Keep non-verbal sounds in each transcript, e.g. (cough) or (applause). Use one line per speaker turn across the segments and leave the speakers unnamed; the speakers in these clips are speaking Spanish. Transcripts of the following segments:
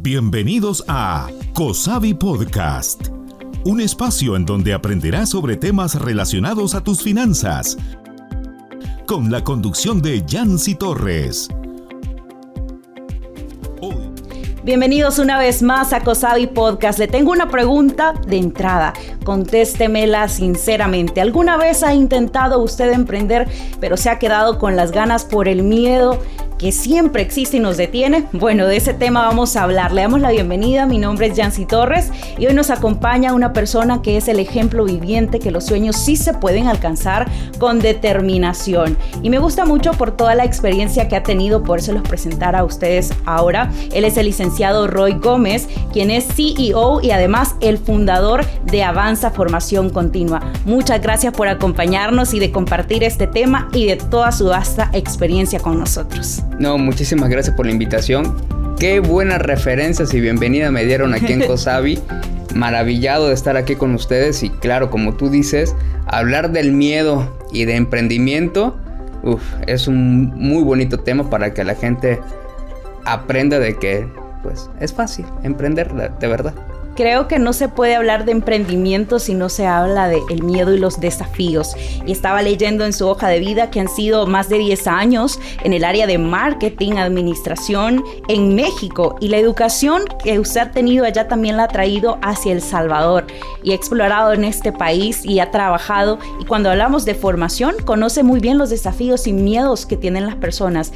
Bienvenidos a COSAVI Podcast, un espacio en donde aprenderás sobre temas relacionados a tus finanzas, con la conducción de Yancy Torres.
Bienvenidos una vez más a COSAVI Podcast. Le tengo una pregunta de entrada. Contéstemela sinceramente. ¿Alguna vez ha intentado usted emprender, pero se ha quedado con las ganas por el miedo? Que siempre existe y nos detiene? Bueno, de ese tema vamos a hablar. Le damos la bienvenida. Mi nombre es Yancy Torres y hoy nos acompaña una persona que es el ejemplo viviente que los sueños sí se pueden alcanzar con determinación. Y me gusta mucho por toda la experiencia que ha tenido, por eso los presentar a ustedes ahora. Él es el licenciado Roy Gómez, quien es CEO y además el fundador de Avanza Formación Continua. Muchas gracias por acompañarnos y de compartir este tema y de toda su vasta experiencia con nosotros.
No, muchísimas gracias por la invitación. Qué buenas referencias y bienvenida me dieron aquí en (laughs) Cosavi. Maravillado de estar aquí con ustedes y claro, como tú dices, hablar del miedo y de emprendimiento, es un muy bonito tema para que la gente aprenda de que pues es fácil emprender de verdad.
Creo que no se puede hablar de emprendimiento si no se habla de el miedo y los desafíos. Y estaba leyendo en su hoja de vida que han sido más de 10 años en el área de marketing, administración en México y la educación que usted ha tenido allá también la ha traído hacia El Salvador y ha explorado en este país y ha trabajado. Y cuando hablamos de formación, conoce muy bien los desafíos y miedos que tienen las personas.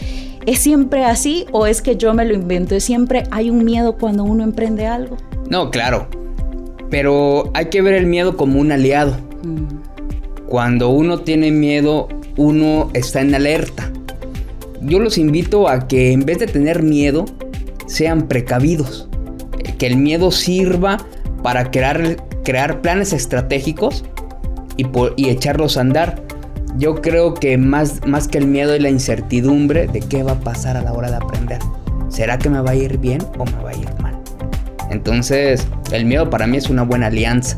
¿Es siempre así o es que yo me lo invento? ¿Es siempre hay un miedo cuando uno emprende algo?
No, claro. Pero hay que ver el miedo como un aliado. Mm. Cuando uno tiene miedo, uno está en alerta. Yo los invito a que en vez de tener miedo, sean precavidos. Que el miedo sirva para crear, crear planes estratégicos y, y, echarlos a andar. Yo creo que más, más que el miedo es la incertidumbre de qué va a pasar a la hora de aprender. ¿Será que me va a ir bien o me va a ir? Entonces, el miedo para mí es una buena alianza.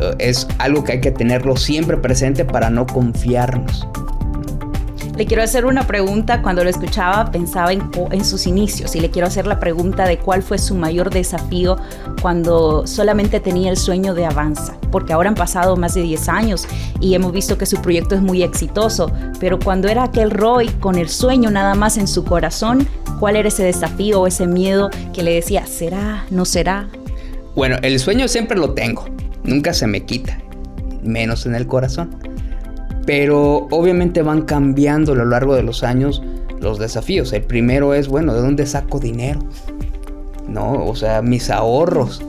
Eh, es algo que hay que tenerlo siempre presente para no confiarnos.
Le quiero hacer una pregunta. Cuando lo escuchaba pensaba en, sus inicios y le quiero hacer la pregunta de cuál fue su mayor desafío cuando solamente tenía el sueño de Avanza. Porque ahora han pasado más de 10 años y hemos visto que su proyecto es muy exitoso. Pero cuando era aquel Roy con el sueño nada más en su corazón, ¿cuál era ese desafío o ese miedo que le decía, ¿será? ¿No será?
Bueno, el sueño siempre lo tengo. Nunca se me quita. Menos en el corazón pero obviamente van cambiando a lo largo de los años los desafíos. El primero es, bueno, ¿de dónde saco dinero? ¿No? O sea, mis ahorros,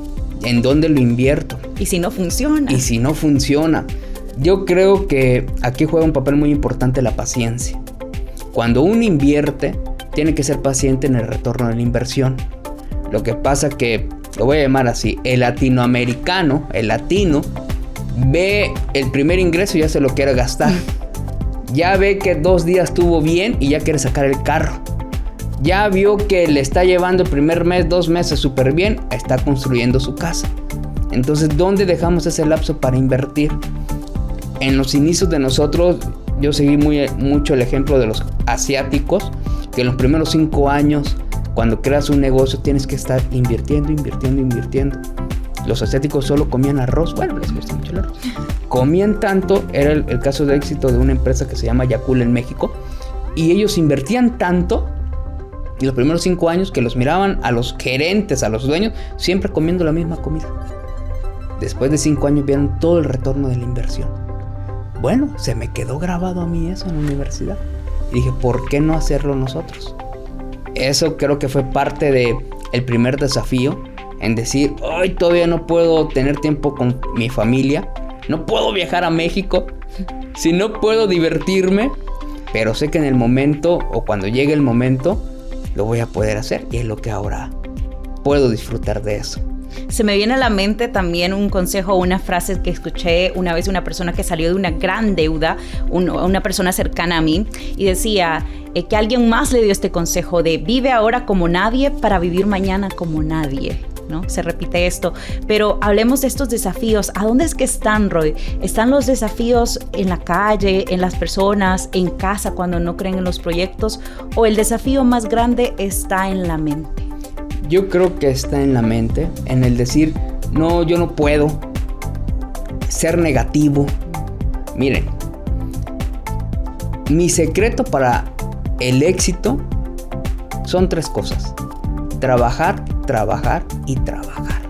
¿en dónde lo invierto?
¿Y si no funciona?
Y si no funciona. Yo creo que aquí juega un papel muy importante la paciencia. Cuando uno invierte, tiene que ser paciente en el retorno de la inversión. Lo que pasa que, lo voy a llamar así, el latinoamericano, el latino, ve el primer ingreso y ya se lo quiere gastar. Ya ve que dos días estuvo bien y ya quiere sacar el carro. Ya vio que le está llevando el primer mes, dos meses súper bien, está construyendo su casa. Entonces, ¿dónde dejamos ese lapso para invertir? En los inicios de nosotros, yo seguí muy, mucho el ejemplo de los asiáticos, que en los primeros cinco años, cuando creas un negocio, tienes que estar invirtiendo, invirtiendo, invirtiendo los asiáticos solo comían arroz, bueno, les gusta mucho el arroz. Comían tanto, era el, caso de éxito de una empresa que se llama Yakul en México, y ellos invertían tanto y los primeros cinco años que los miraban a los gerentes, a los dueños, siempre comiendo la misma comida. Después de cinco años vieron todo el retorno de la inversión. Bueno, se me quedó grabado a mí eso en la universidad. Y dije, ¿por qué no hacerlo nosotros? Eso creo que fue parte de el primer desafío en decir, hoy todavía no puedo tener tiempo con mi familia, no puedo viajar a México, (laughs) si no puedo divertirme, pero sé que en el momento o cuando llegue el momento lo voy a poder hacer y es lo que ahora puedo disfrutar de eso.
Se me viene a la mente también un consejo una frase que escuché una vez una persona que salió de una gran deuda, una persona cercana a mí, y decía eh, que alguien más le dio este consejo de vive ahora como nadie para vivir mañana como nadie. ¿No? Se repite esto, pero hablemos de estos desafíos. ¿A dónde es que están, Roy? ¿Están los desafíos en la calle, en las personas, en casa cuando no creen en los proyectos? ¿O el desafío más grande está en la mente?
Yo creo que está en la mente, en el decir, no, yo no puedo ser negativo. Miren, mi secreto para el éxito son tres cosas. Trabajar, trabajar y trabajar.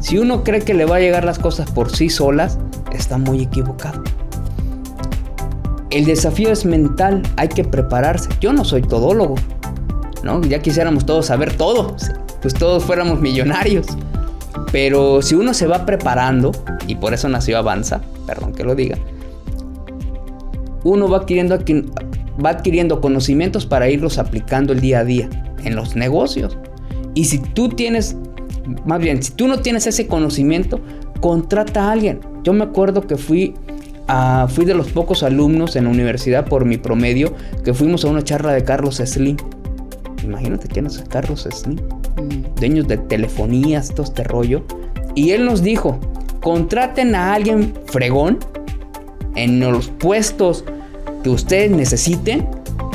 Si uno cree que le va a llegar las cosas por sí solas, está muy equivocado. El desafío es mental, hay que prepararse. Yo no soy todólogo, ¿no? Ya quisiéramos todos saber todo, pues todos fuéramos millonarios. Pero si uno se va preparando, y por eso nació Avanza, perdón que lo diga, uno va adquiriendo, va adquiriendo conocimientos para irlos aplicando el día a día en los negocios. Y si tú tienes, más bien, si tú no tienes ese conocimiento, contrata a alguien. Yo me acuerdo que fui a, fui de los pocos alumnos en la universidad por mi promedio que fuimos a una charla de Carlos Slim. Imagínate quién es Carlos Slim. Mm. Dueños de telefonías, todo este rollo. Y él nos dijo, contraten a alguien fregón en los puestos que ustedes necesiten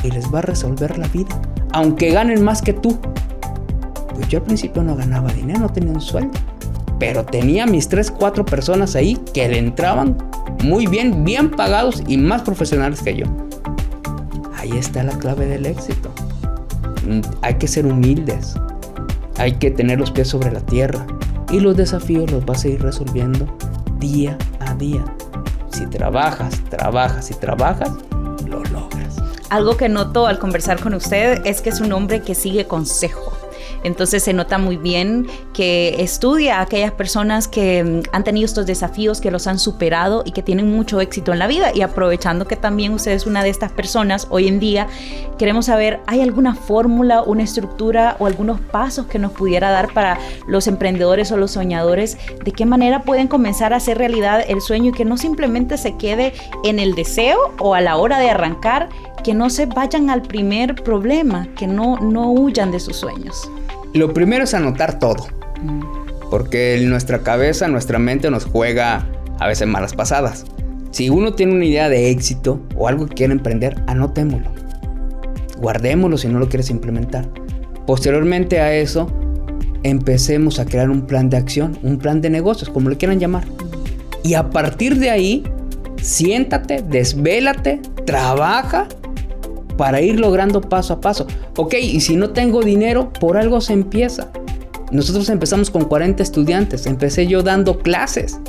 y les va a resolver la vida. Aunque ganen más que tú. Pues yo al principio no ganaba dinero, no tenía un sueldo. Pero tenía mis 3, 4 personas ahí que le entraban muy bien, bien pagados y más profesionales que yo. Ahí está la clave del éxito. Mm, hay que ser humildes. Hay que tener los pies sobre la tierra. Y los desafíos los vas a ir resolviendo día a día. Si trabajas, trabajas y trabajas, lo logras.
Algo que noto al conversar con usted es que es un hombre que sigue consejo. Entonces se nota muy bien que estudia a aquellas personas que mm, han tenido estos desafíos, que los han superado y que tienen mucho éxito en la vida. Y aprovechando que también usted es una de estas personas hoy en día, queremos saber, ¿hay alguna fórmula, una estructura o algunos pasos que nos pudiera dar para los emprendedores o los soñadores? ¿De qué manera pueden comenzar a hacer realidad el sueño y que no simplemente se quede en el deseo o a la hora de arrancar? que no se vayan al primer problema, que no, no huyan de sus sueños.
Lo primero es anotar todo. Porque nuestra cabeza, nuestra mente nos juega a veces malas pasadas. Si uno tiene una idea de éxito o algo que quiere emprender, anotémoslo. Guardémoslo si no lo quieres implementar. Posteriormente a eso, empecemos a crear un plan de acción, un plan de negocios, como le quieran llamar. Y a partir de ahí, siéntate, desvélate, trabaja para ir logrando paso a paso. Ok, y si no tengo dinero, por algo se empieza. Nosotros empezamos con 40 estudiantes, empecé yo dando clases.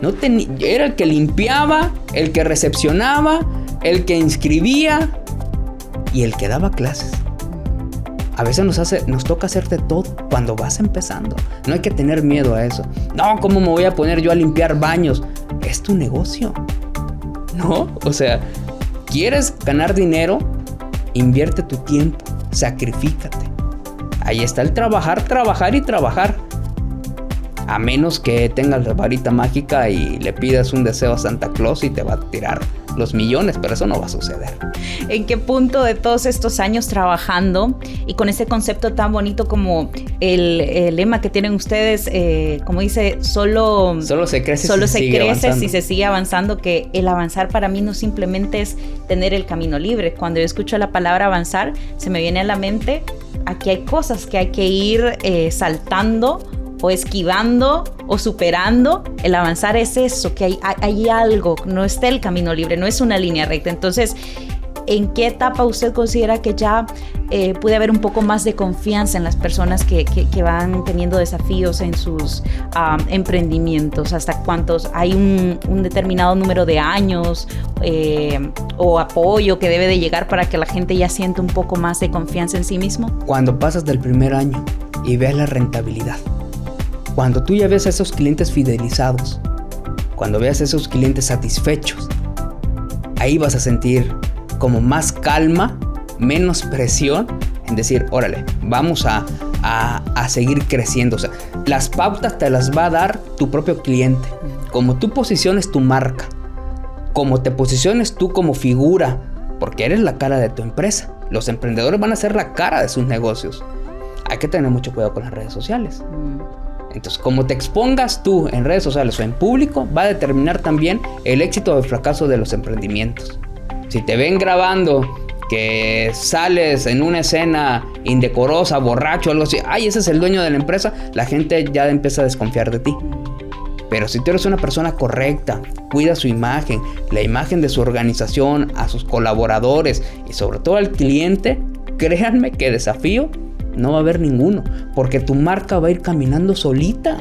No era el que limpiaba, el que recepcionaba, el que inscribía y el que daba clases. A veces nos, hace, nos toca hacerte todo cuando vas empezando. No hay que tener miedo a eso. No, ¿cómo me voy a poner yo a limpiar baños? Es tu negocio. ¿No? O sea, ¿quieres ganar dinero? Invierte tu tiempo, sacrifícate. Ahí está el trabajar, trabajar y trabajar. A menos que tengas la varita mágica y le pidas un deseo a Santa Claus y te va a tirar los millones, pero eso no va a suceder.
¿En qué punto de todos estos años trabajando y con ese concepto tan bonito como el, lema que tienen ustedes, eh, como dice, solo,
solo se crece,
solo se, crece si se sigue avanzando, que el avanzar para mí no simplemente es tener el camino libre. Cuando yo escucho la palabra avanzar, se me viene a la mente, aquí hay cosas que hay que ir eh, saltando o esquivando o superando, el avanzar es eso, que hay, hay, algo, no está el camino libre, no es una línea recta. Entonces, ¿en qué etapa usted considera que ya eh, puede haber un poco más de confianza en las personas que, van teniendo desafíos en sus emprendimientos? ¿Hasta cuántos? ¿Hay un, determinado número de años eh, o apoyo que debe de llegar para que la gente ya sienta un poco más de confianza en sí mismo?
Cuando pasas del primer año y ves la rentabilidad cuando tú ya ves a esos clientes fidelizados, cuando veas a esos clientes satisfechos, ahí vas a sentir como más calma, menos presión en decir, órale, vamos a, a, seguir creciendo. O sea, las pautas te las va a dar tu propio cliente. Como tú posiciones tu marca, como te posiciones tú como figura, porque eres la cara de tu empresa. Los emprendedores van a ser la cara de sus negocios. Hay que tener mucho cuidado con las redes sociales. Entonces, como te expongas tú en redes sociales o en público, va a determinar también el éxito o el fracaso de los emprendimientos. Si te ven grabando que sales en una escena indecorosa, borracho, algo así, ay, ese es el dueño de la empresa, la gente ya empieza a desconfiar de ti. Pero si tú eres una persona correcta, cuida su imagen, la imagen de su organización, a sus colaboradores y sobre todo al cliente, créanme que desafío no va a haber ninguno, porque tu marca va a ir caminando solita.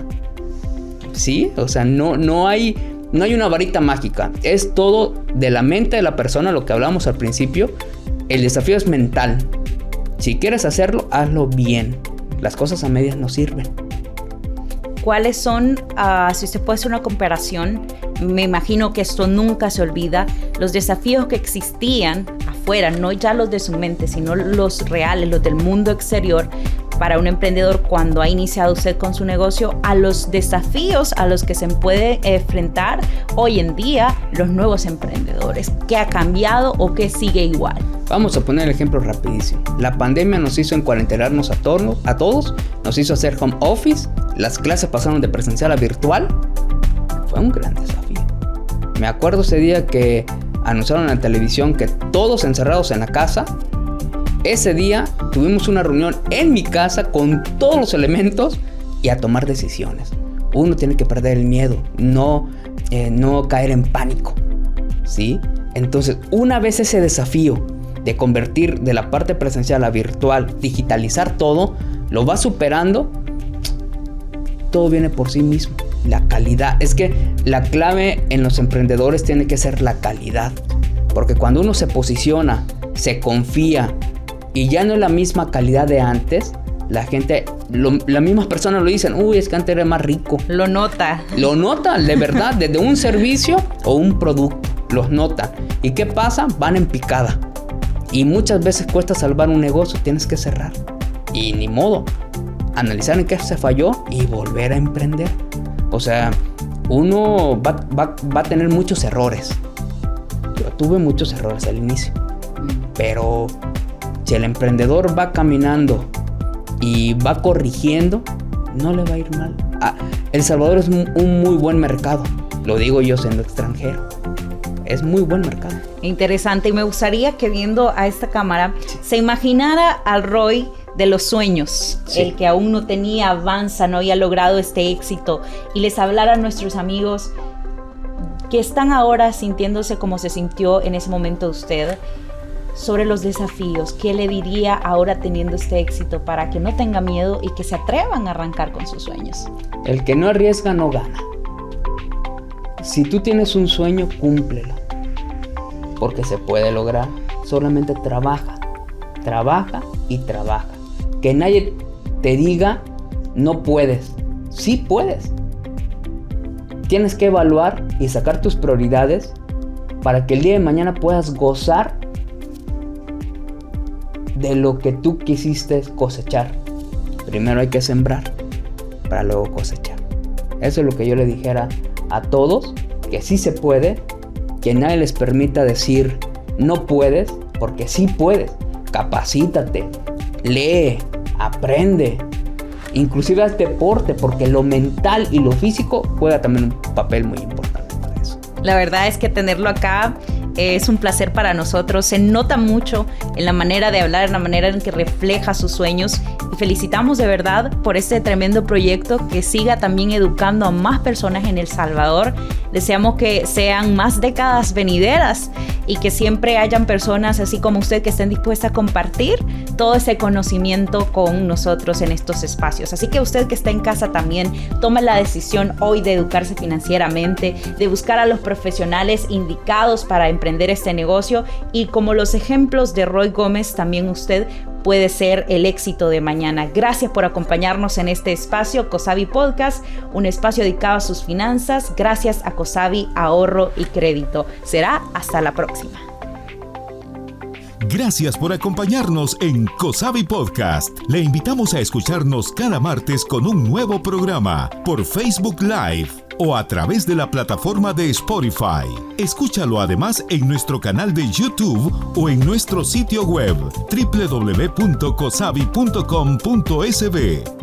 ¿Sí? O sea, no, no, hay, no hay una varita mágica. Es todo de la mente de la persona, lo que hablamos al principio. El desafío es mental. Si quieres hacerlo, hazlo bien. Las cosas a medias no sirven.
¿Cuáles son, ah, si usted puede hacer una comparación, me imagino que esto nunca se olvida, los desafíos que existían afuera, no ya los de su mente, sino los reales, los del mundo exterior, para un emprendedor cuando ha iniciado usted con su negocio a los desafíos a los que se puede enfrentar hoy en día los nuevos emprendedores? ¿Qué ha cambiado o qué sigue igual?
Vamos a poner el ejemplo rapidísimo. La pandemia nos hizo encuarentenarnos a, a todos, nos hizo hacer home office, las clases pasaron de presencial a virtual. Fue un gran desafío. Me acuerdo ese día que anunciaron en la televisión que todos encerrados en la casa ese día tuvimos una reunión en mi casa con todos los elementos y a tomar decisiones. Uno tiene que perder el miedo, no, eh, no caer en pánico. ¿Sí? Entonces, una vez ese desafío de convertir de la parte presencial a virtual, digitalizar todo, lo va superando, todo viene por sí mismo. La calidad. Es que la clave en los emprendedores tiene que ser la calidad. Porque cuando uno se posiciona, se confía, y ya no es la misma calidad de antes, la gente, las mismas personas lo dicen, uy, es que antes era más rico.
Lo nota.
Lo nota, de verdad, desde un servicio o un producto, los nota. ¿Y qué pasa? Van en picada. Y muchas veces cuesta salvar un negocio, tienes que cerrar. Y ni modo, analizar en qué se falló y volver a emprender. O sea, uno va, va a tener muchos errores. Yo tuve muchos errores al inicio. Pero si el emprendedor va caminando y va corrigiendo, no le va a ir mal. Ah, el Salvador es un muy buen mercado, lo digo yo siendo extranjero. Es muy buen mercado.
Interesante y me gustaría que viendo a esta cámara se imaginara al Roy de los sueños, el que aún no tenía avanza, no había logrado este éxito y les hablara a nuestros amigos que están ahora sintiéndose como se sintió en ese momento usted sobre los desafíos, ¿qué le diría ahora teniendo este éxito para que no tenga miedo y que se atrevan a arrancar con sus sueños?
El que no arriesga no gana. Si tú tienes un sueño, cúmplelo. Porque se puede lograr. Solamente trabaja, trabaja y trabaja. Que nadie te diga, no puedes. Sí puedes. Tienes que evaluar y sacar tus prioridades para que el día de mañana puedas gozar de lo que tú quisiste cosechar. Primero hay que sembrar para luego cosechar. Eso es lo que yo le dijera a todos, que sí se puede, que nadie les permita decir no puedes, porque sí puedes. Capacítate, lee, aprende, inclusive haz deporte, porque lo mental y lo físico juega también un papel muy importante para eso.
La verdad es que tenerlo acá es un placer para nosotros. Se nota mucho en la manera de hablar, en la manera en que refleja sus sueños. Y felicitamos de verdad por este tremendo proyecto que siga también educando a más personas en El Salvador. Deseamos que sean más décadas venideras y que siempre hayan personas así como usted que estén dispuestas a compartir todo ese conocimiento con nosotros en estos espacios. Así que usted que está en casa también tome la decisión hoy de educarse financieramente, de buscar a los profesionales indicados para emprender este negocio y como los ejemplos de Roy Gómez, también usted puede ser el éxito de mañana. Gracias por acompañarnos en este espacio Cosavi Podcast, un espacio dedicado a sus finanzas, gracias a Cosavi Ahorro y Crédito. Será hasta la próxima.
Gracias por acompañarnos en Cosavi Podcast. Le invitamos a escucharnos cada martes con un nuevo programa por Facebook Live o a través de la plataforma de Spotify. Escúchalo además en nuestro canal de YouTube o en nuestro sitio web www.cosavi.com.sb.